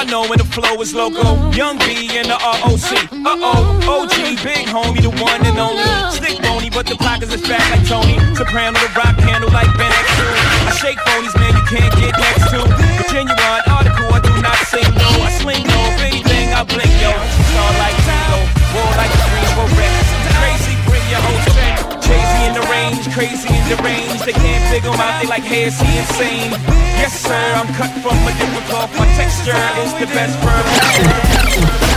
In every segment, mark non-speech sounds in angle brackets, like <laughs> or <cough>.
Y'all know when the flow is loco. Young B in the ROC. Uh oh, OG, big homie, the one and only. Stick bony, but the pockets is fat like Tony. Soprano, the rock handle like Ben I shake phonies, man, you can't get next to. Genuine article, I do not sing no. I sling no, if anything, I blink yo. Star like Tango, war like a dream, wreck. Crazy, bring your whole strength. Crazy in the range, crazy in the range. They can't figure my, out, they like, hey, is he insane? Yes, sir, I'm cut from a different cloth. My texture is the best bird.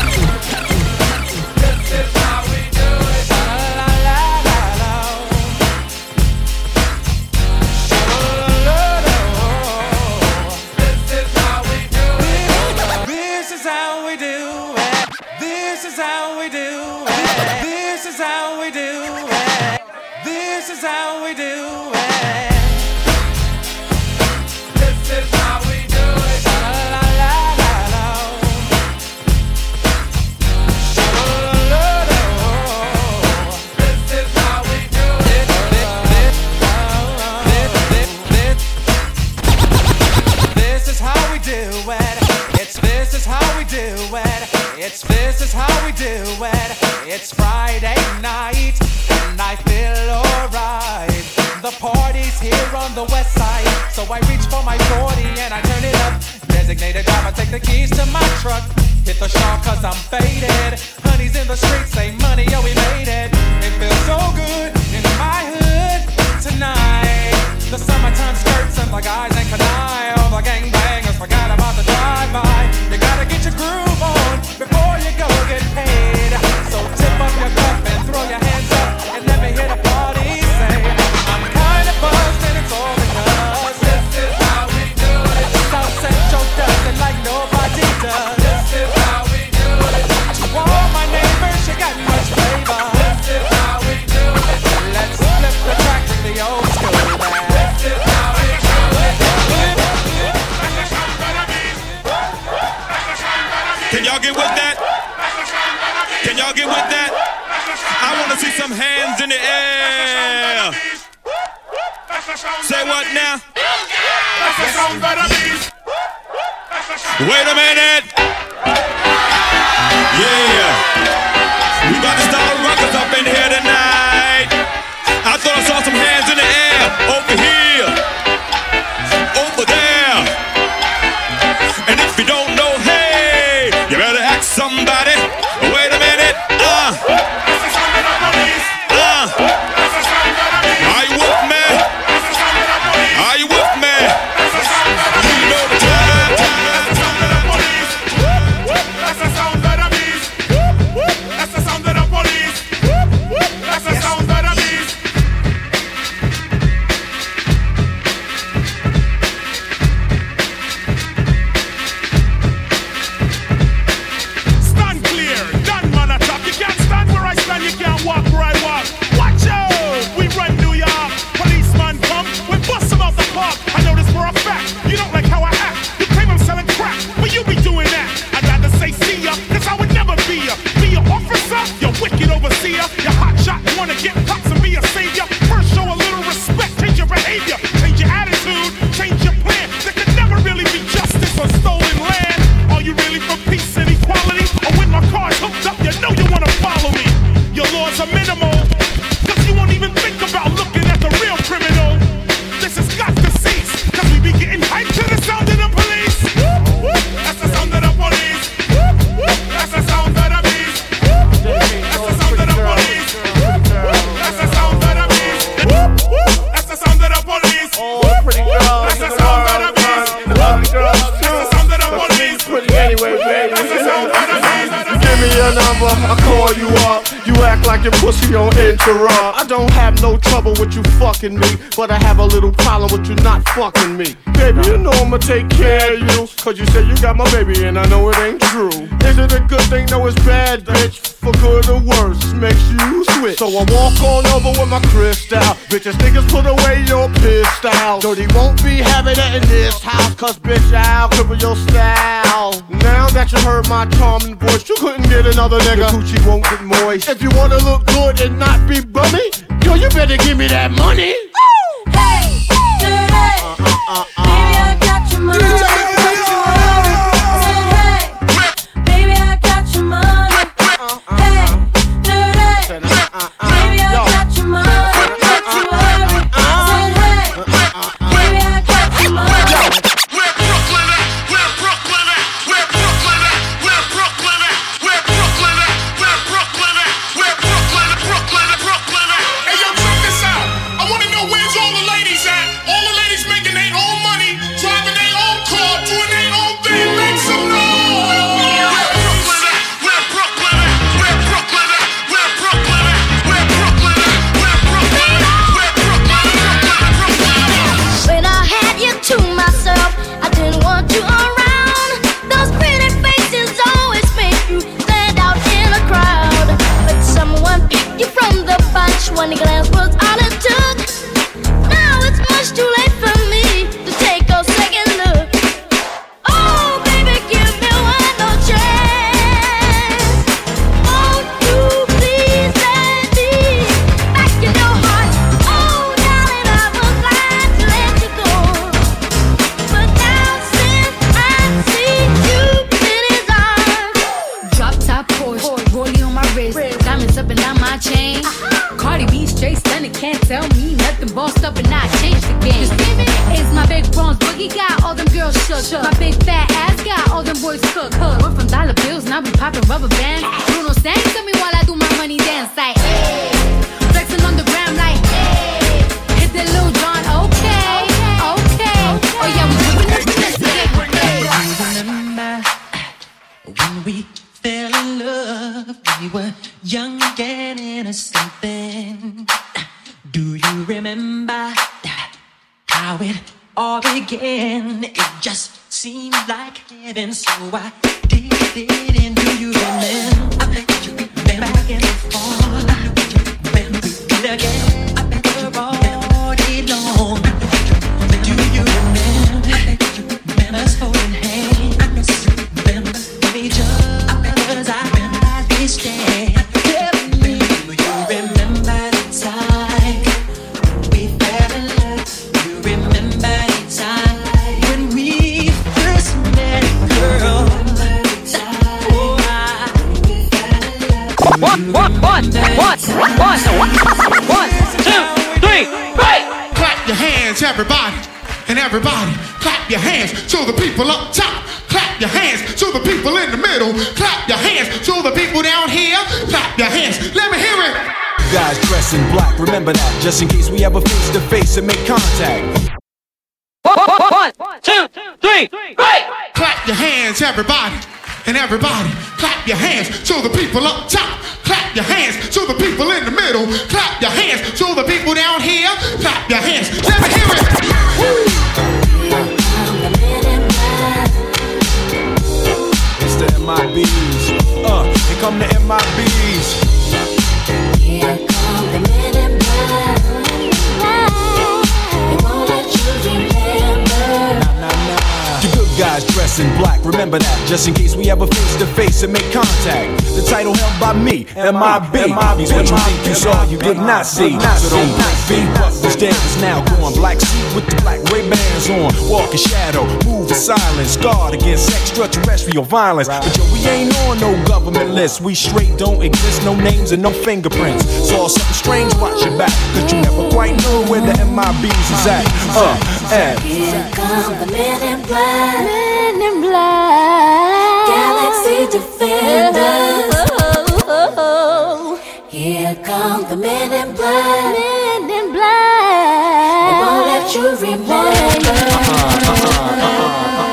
Like your pussy on interrupt. I don't have no trouble with you fucking me, but I have a little problem with you not fucking me. Baby, you know I'ma take care of you. Cause you say you got my baby and I know it ain't true. Is it a good thing? No, it's bad, bitch. For good or worse, makes you switch. So I walk on over with my crystal. Bitches, niggas put away your pistol. Dirty won't be having it in this house, cause bitch, I'll cripple your style. Now that you heard my charming voice, you couldn't get another nigga. Your coochie won't get moist. If you wanna look good and not be bummy, yo, you better give me that money. Hey, dirty. Baby, I so I did it. And do you remember? I bet you did again. Guys dressed in black, remember that, just in case we ever face to face and make contact. One, two, three, break! Clap your hands, everybody, and everybody. Clap your hands to the people up top. Clap your hands to the people in the middle. Clap your hands to the people down here. Clap your hands. Let me hear it. It's the MIBs. Uh, here come the MIBs. In black, remember that, just in case we ever face to face and make contact. The title held by me, MIB. Means what you think you saw, you did not see. So don't break beat, dead is now gone. Black suit with the black Ray Bans on. Walk in shadow, move in silence. Guard against extraterrestrial violence. But yo, we ain't on no government list. We straight don't exist. No names and no fingerprints. Saw something strange, watch your back. Cause you never quite know where the MIBs is at. Uh, and. Here come the men in black. Here come the. Men in black. everyone. Uh -huh, uh -huh, uh -huh.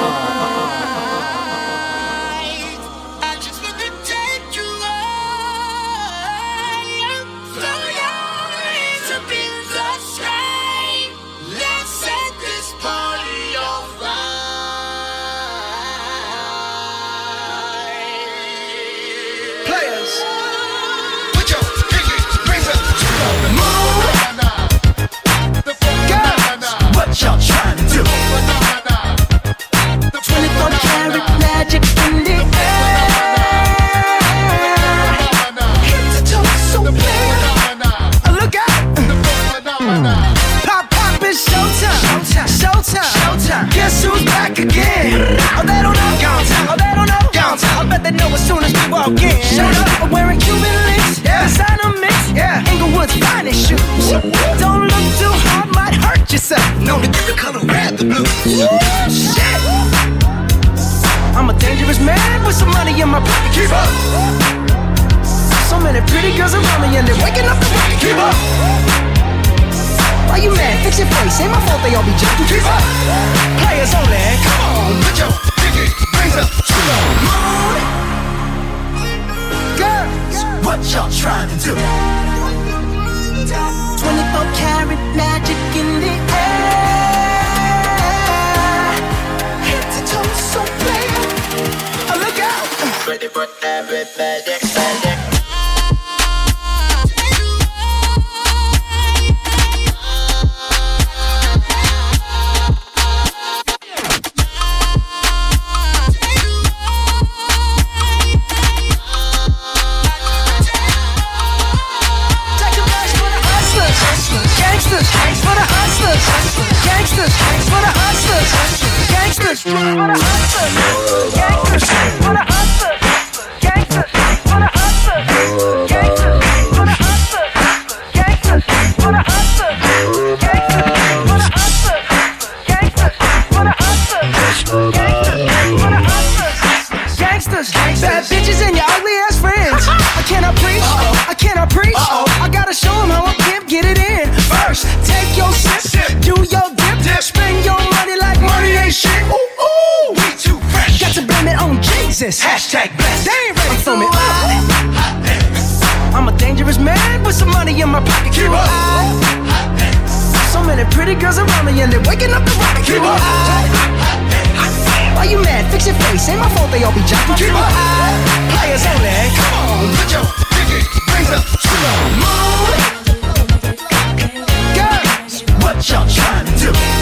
Showtime. Guess who's back again? Oh, they don't know. Downtown. Oh, they don't know. Downtown. I bet they know as soon as we walk in. Showed up. I'm wearing Cuban links. Yeah. Designer mix. Yeah. Inglewood's finest shoes. Don't look too hard, might hurt yourself. Known to get the color red, the blue. Shit. I'm a dangerous man with some money in my pocket. Keep up. So many pretty girls around me and they're waking up the rocket. Keep up. Why you mad? Fix your face. Ain't my fault they all be jacking. Keep up. Players only. Come on, put your pinky rings up to the moon. Girls, what y'all trying to do? 24 karat magic in the air. Head to toe, so clear. Oh, look out. Ready for everybody. Take gangsters, hustlers, for the hustlers, gangsters, for the hustlers, gangsters, for the hustlers, gangsters, bad bitches and your Jesus. Hashtag blessed. They ain't ready for me. I'm a dangerous man with some money in my pocket. Keep up. So many pretty girls around me and they're waking up the rocket. Keep up. Why you mad? Fix your face. Ain't my fault they all be jacking. Keep up. Players only. Come on, put your pinky rings up to the moon. Girls, what y'all trying to do?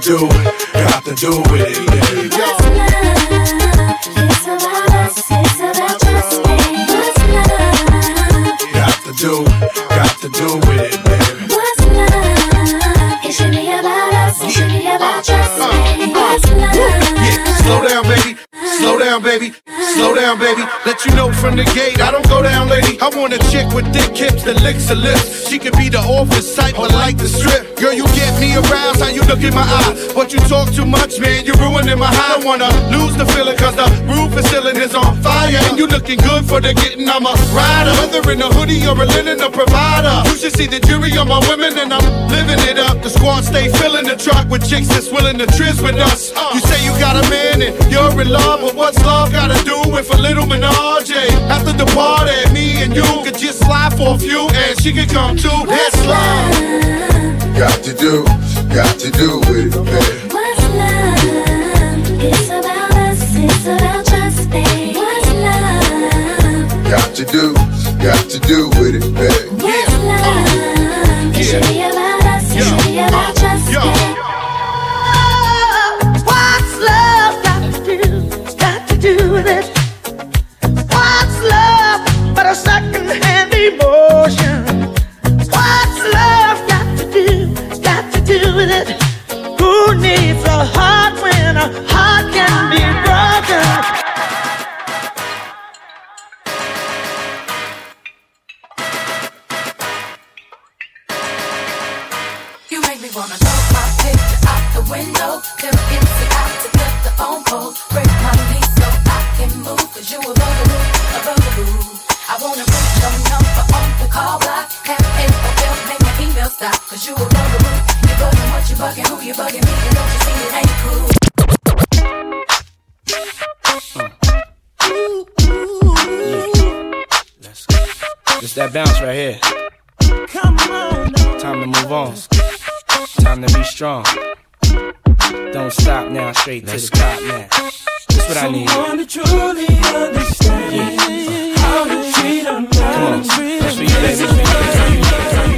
to do it, got to do it. Yeah. What's love? It's about us, it's about us, baby. What's love? Got to do, got to do it, baby. What's love? It should be about us, it should be about us, baby. What's love? Yeah, slow down, baby. Slow down, baby. Down, baby. Let you know from the gate, I don't go down, lady. I want a chick with thick hips that licks her lips. She could be the office type, but like the strip. Girl, you get me aroused, how you look in my eye. But you talk too much, man, you're ruining my high. I wanna lose the feeling, cause the roof is ceiling is on fire. And you looking good for the getting, I'm a rider. Whether in a hoodie or a linen, a provider. You should see the jury on my women, and I'm living it up. The squad stay filling the truck with chicks that's willing to trizz with us. You say you got a man and you're in love, but what's love gotta do with a little menage? After the party, me and you could just slide for a few, and she could come too. That's love. Got to do, got to do with it, baby. What's love? It's about us, it's about trust, babe. What's love? Got to do, got to do with it, baby. Yeah, Baby, I just can't. What's love got to do? Got to do with it? A second-hand emotion? What's love got to do? Got to do with it? Who needs a heart when a heart can be broken? You make me wanna throw my picture out the window. Them empty out to get the phone calls. Break my knees so I can move. Cause you a that bounce right here. Come on. Time to move on. Time to be strong. Don't stop now, straight to the top now. That's what I need. Someone to truly understand how to treat a man. Come on. That's for you, baby. That's for you.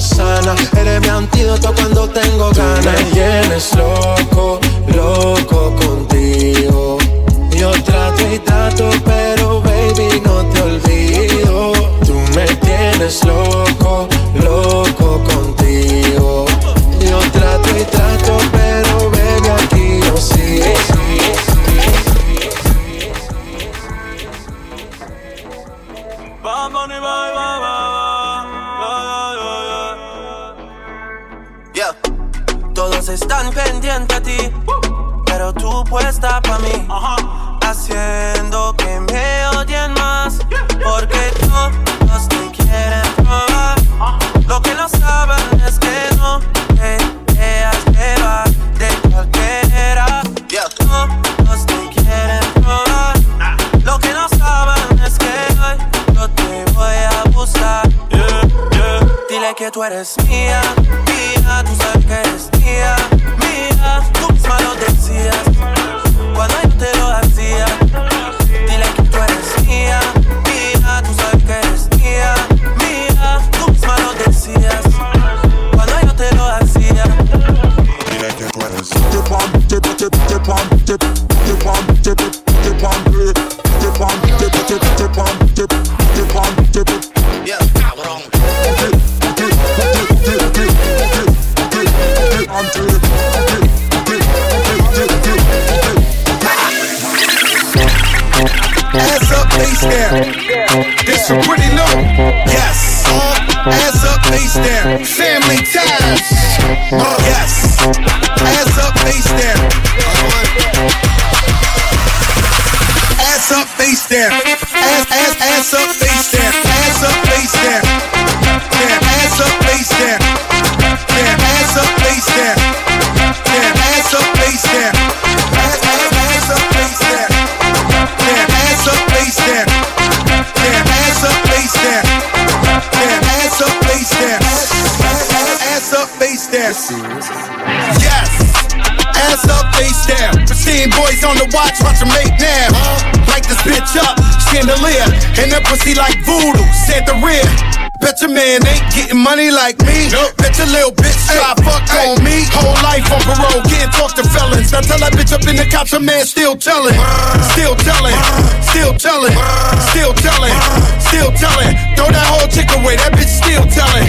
sana. Eres mi antídoto cuando tengo ganas. Me tienes loco, loco contigo. Yo trato y trato, pero baby no te olvido. Tú me tienes loco, loco contigo. Yo trato y trato, pero baby aquí yo sigo. Todos están pendientes a ti, pero tú puesta pa' mí. Haciendo tú eres mía, mía, tú sabes que eres mía, mía, man ain't getting money like me. Bet your little bitch try fuck on me. Whole life on parole, can't talk to felons. Now tell that bitch up in the cops, a man still telling. Still telling, still telling, still telling, still telling. Throw that whole chick away, that bitch still telling.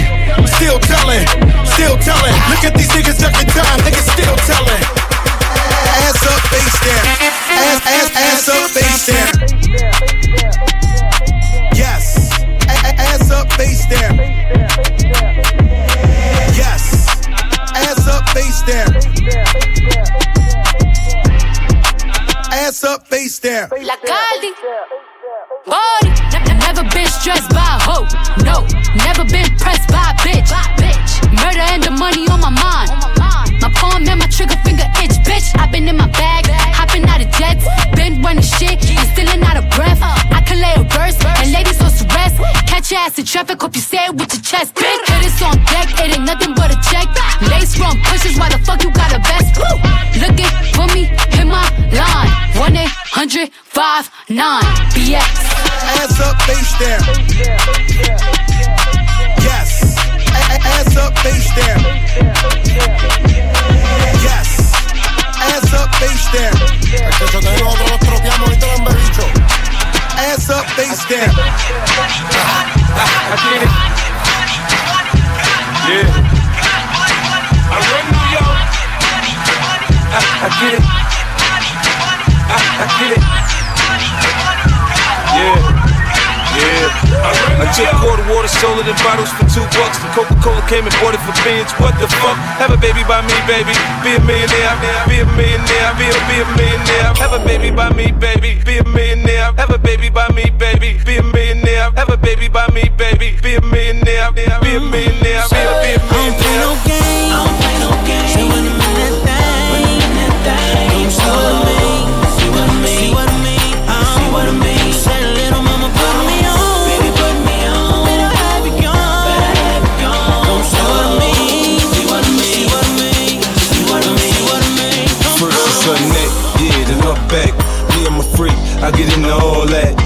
Still telling, still telling. Look at these niggas ducking time, niggas still telling. Ass up, face down. Ass, ass, ass up, face down. Face down. Yes. Ass up, face down. Ass up, face down. La Caldi. Body. Never been stressed by a hoe. No. Never been rest. Catch your ass in traffic, hope you say it with your chest. Big hitters on deck, it ain't nothing but a check. Lace from pushes, why the fuck you got a vest? Woo! Looking for me, hit my line. 1 800 59 BX. Ass up, face down. Yes. A- a- ass up, face down. Yes. Ass up, face down. I it. Yeah. I run it. I took quarter water, sold it in bottles for two bucks. The Coca-Cola came and bought it for bins. What the fuck? Have a baby by me, baby. Be a millionaire. Be a millionaire. Be a, be a millionaire. Have a baby by me, baby. Be a millionaire. Have a baby by me, baby. Be a millionaire. Have a baby by me, baby. Be a millionaire. Be a millionaire. Be a, be a millionaire. First I get into all that.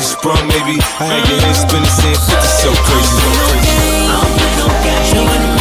sprung, maybe. I had your head spinning, saying 50 so crazy, so crazy. Bumping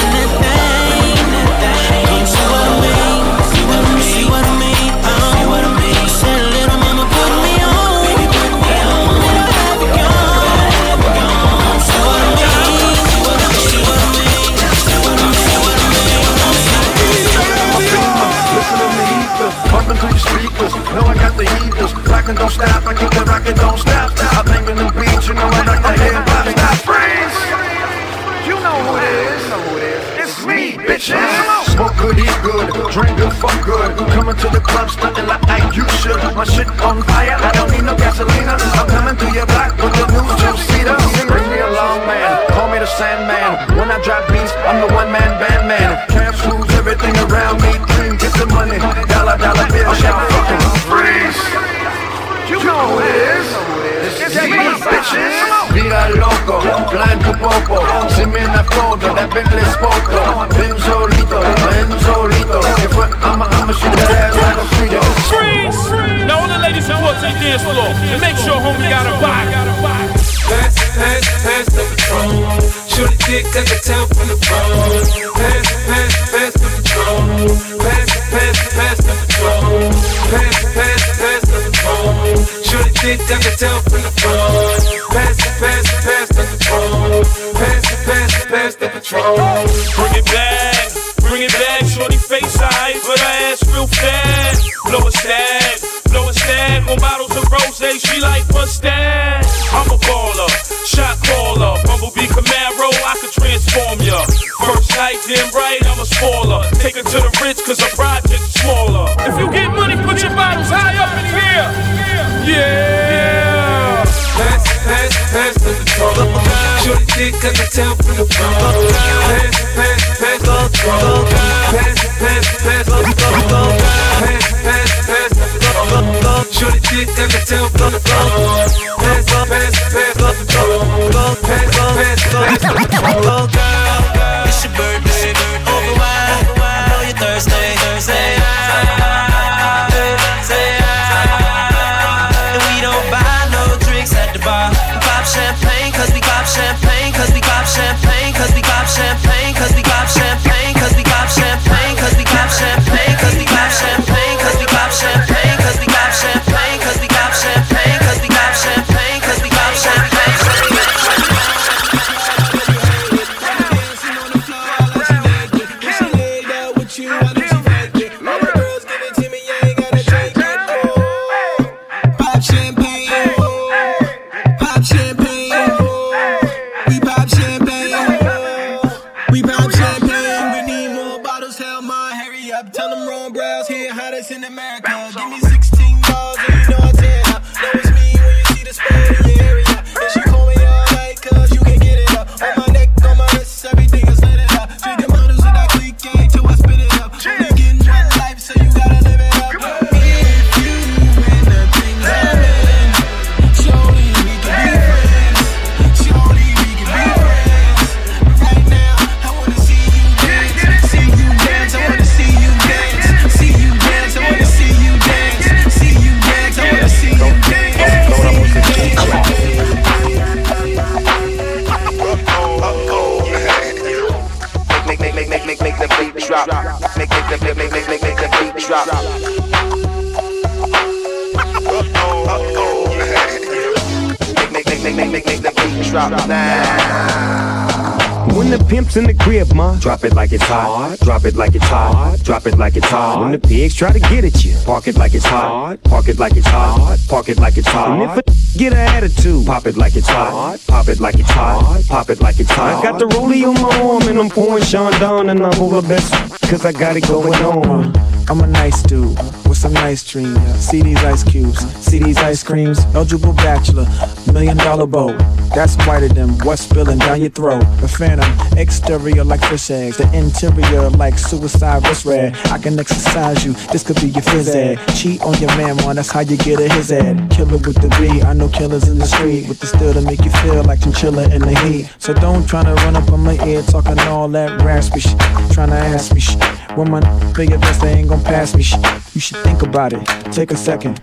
When in the crib, ma, drop it like it's hot. Drop it like it's hot. Drop it like it's hot. When the pigs try to get at you, park it like it's hot. Park it like it's hot. Park it like it's hot. And if a <laughs> get an attitude, pop it like it's hot. Pop it like it's hot. Pop it like it's hot. I got the rollie on my arm and I'm pouring Sean down and I'm over best cause I got it going on. I'm a nice dude with some nice dreams. See these ice cubes, see these ice creams. Eligible bachelor, million dollar boat. That's whiter than what's spilling down your throat. The phantom, exterior like fish eggs, the interior like suicide wrist red. I can exercise you, this could be your phys ed. Cheat on your man, one, that's how you get a his ed. Killer with the B, I know killers in the street with the still to make you feel like chinchilla in the heat. So don't try to run up on my ear talking all that raspy shit. Trying to ask me shit. When my big best, they ain't gon' pass me shit. You should think about it, take a second.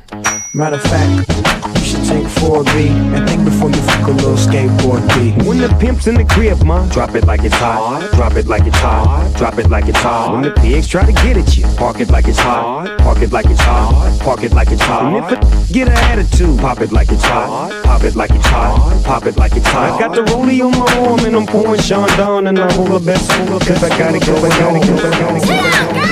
Matter of fact, you should take 4B and think before you fuck a little skateboard B. When the pimp's in the crib, ma, drop it like it's hot. Drop it like it's hot. Drop it like it's hot. When the pigs try to get at you, park it like it's hot. Park it like it's hot. Park it like it's hot. And if a get an attitude, pop it like it's hot. Pop it like it's hot. Pop it like it's hot. I got the rollie on my arm and I'm pouring Sean down and I'm over best cause I got it going on. And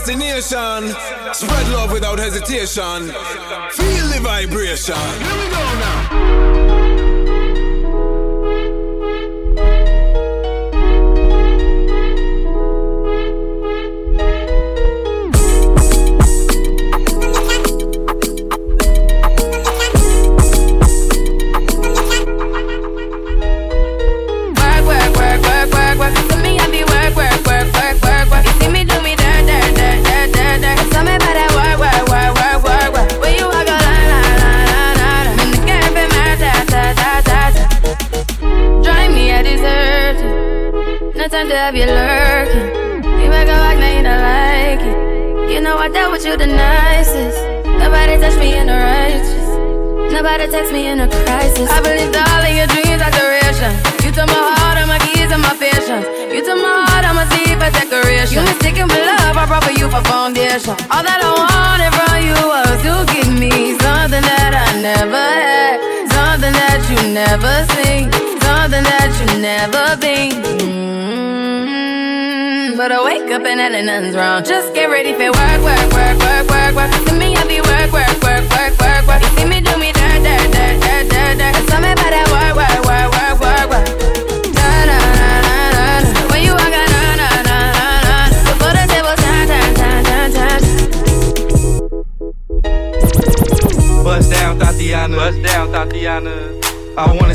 Destiny the. Spread love without hesitation. Feel the vibration. Here we go now. time to have you lurking. You make a rock, now you don't like it. You know I dealt with you the nicest. Nobody touched me in the righteous. Nobody text me in a crisis. I believed all of your dreams are duration. You took my heart, all my keys, and my passion. You took my heart, all my teeth, a decoration. You mistaken with love, I brought for you for foundation. All that I wanted from you was to give me something that I never had something that you never seen, something that you never been. Mm-hmm. But I wake up and I know nothing's wrong. Just get ready for work, work, work, work, work, work. See me, I be work, work, work, work, work, work. You see me do me dirt, dirt, dirt, dirt, dirt, dirt. Tell me about that work, work.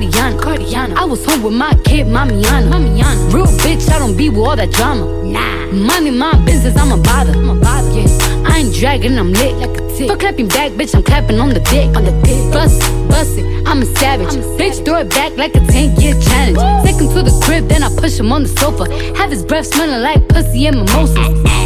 Cardiana, Cardiana. I was home with my kid, Mamiana. Mamiana. Real bitch, I don't be with all that drama. Nah. Money, my business, I'm a bother. I'm a bother. Yeah. I ain't dragging, I'm lit like a. For clapping back, bitch, I'm clapping on the dick. On the dick. Bust it, bust it, I'm a savage. I'm a savage. Bitch, throw it back like a 10 year challenge. Woo. Take him to the crib, then I push him on the sofa. Have his breath smelling like pussy and mimosas.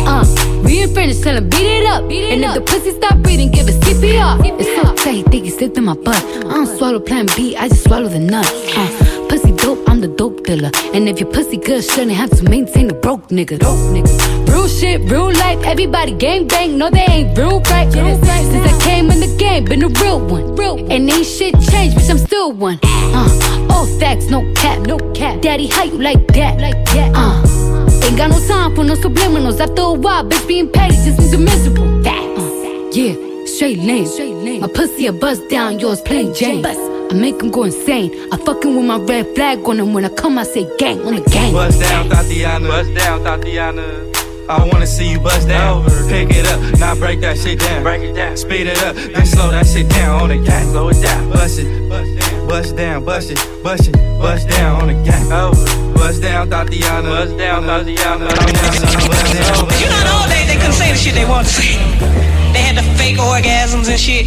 Uh, we ain't finished, tell him beat it up. Beat it and up. if the pussy stop breathing, give it CPR. CPR. It's so tight, he think he slipped in my butt. I don't swallow plan B, I just swallow the nut. Uh, pussy dope, I'm the dope dealer. And if your pussy good, shouldn't have to maintain a broke nigga. Dope nigga. Real shit, real life, everybody gang bang, no they ain't real right. Since I came in the game, been a real one. Real And ain't shit changed, bitch, I'm still one. Uh, all facts, no cap, no cap. Daddy, how you like that? Like that. Uh, ain't got no time for no subliminals. After a while, bitch, being petty just means you're miserable. Facts. Uh, yeah. straight lane. Straight lane. My pussy a bust down, yours plain Jane. I make him go insane. I fucking with my red flag on him. When I come, I say gang on the gang. Bust down, Tatiana. Bust down, Tatiana. I wanna see you bust down. Pick it up, now break that shit down. Break it down. Speed it up, then slow that shit down on the gang. Slow it down. Bust it, bust down, bust it, bust it, bust down on the gang. Bust down, Tatiana. Bust down, Tatiana. You know, all day they couldn't say the shit they wanted to say had the fake orgasms and shit.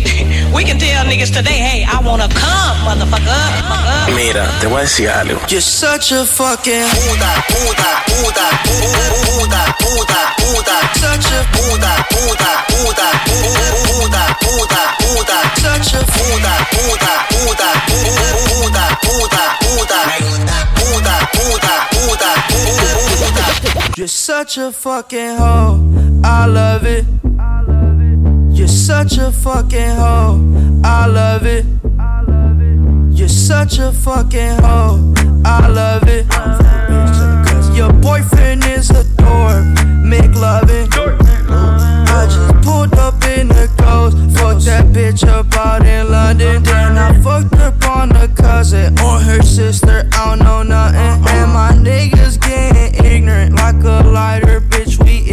We can tell niggas today, hey, I wanna come, motherfucker. Mira, te voy a decir algo. You're such a fucking puta, puta, puta, puta, puta, puta. Such a puta, puta, puta, puta, puta, puta. Such a puta, puta, puta, puta, puta, puta. Puta, puta, puta, puta. You're such a fucking hoe. I love it. I love it. You're such a fucking hoe. I love it. You're such a fucking hoe. I love it. Your boyfriend is a dork. Make loving. I just pulled up in the ghost. Fucked that bitch up out in London. Then I fucked up on a cousin or her sister. I don't know nothing. And my niggas getting ignorant like a lighter, bitch. We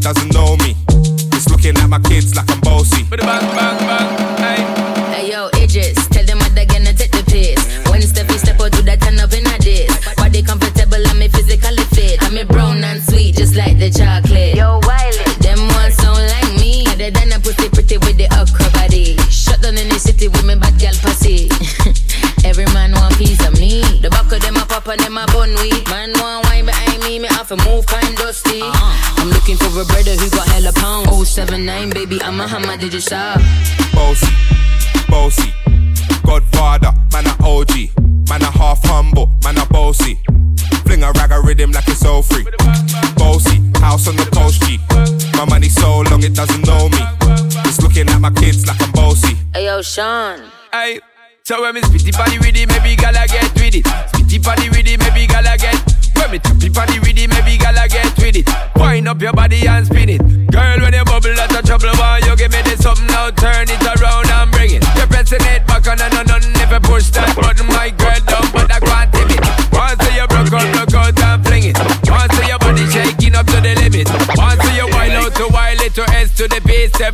doesn't know me. Sean. Hey, so when me spitty body with it, maybe gala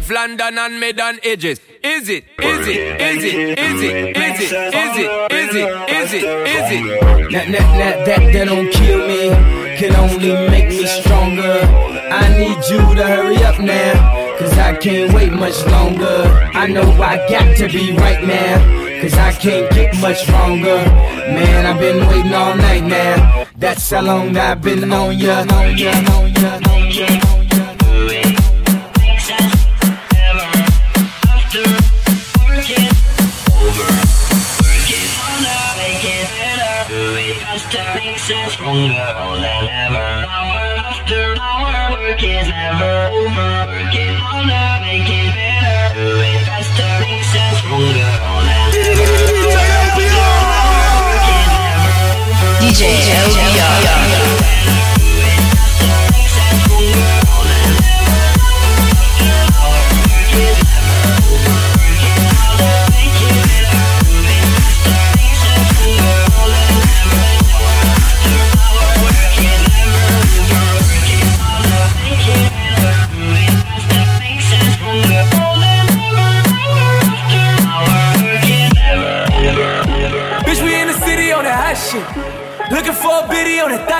the London and mid on edges. Is it? Is it? Is it? Is it? Is it? Is it? Is it? Is it? Is it? That, that, that, that, that don't kill me, can only make me stronger. I need you to hurry up now, cause I can't wait much longer. I know I got to be right now, cause I can't get much stronger. Man, I've been waiting all night now. That's how long I've been on ya, on ya, on ya, on ya. Stronger than ever. Hour after hour, work is never over. Working harder, make it better. Do it faster, makes us stronger than ever. DJ Bitch,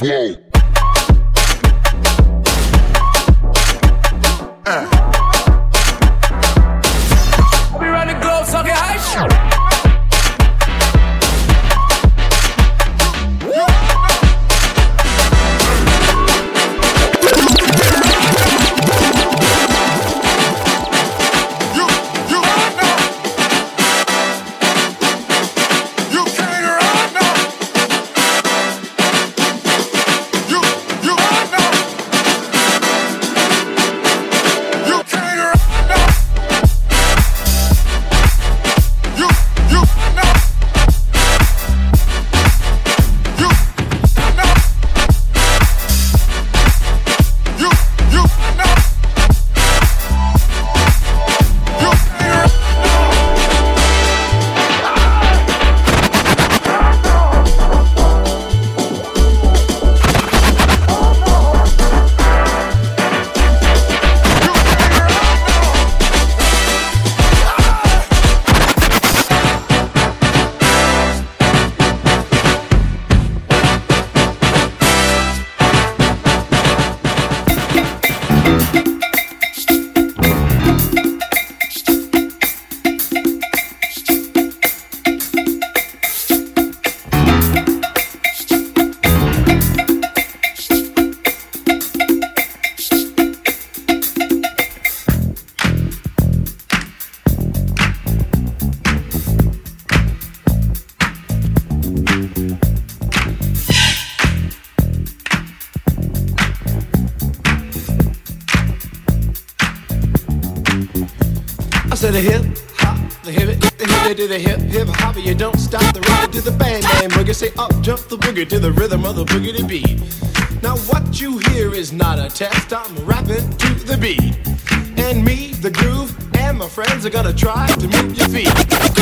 Whoa. Uh. Say up jump the boogie to the rhythm of the boogie to beat. Now what you hear is not a test. I'm rapping to the beat, and me, the groove, and my friends are gonna try to move your feet.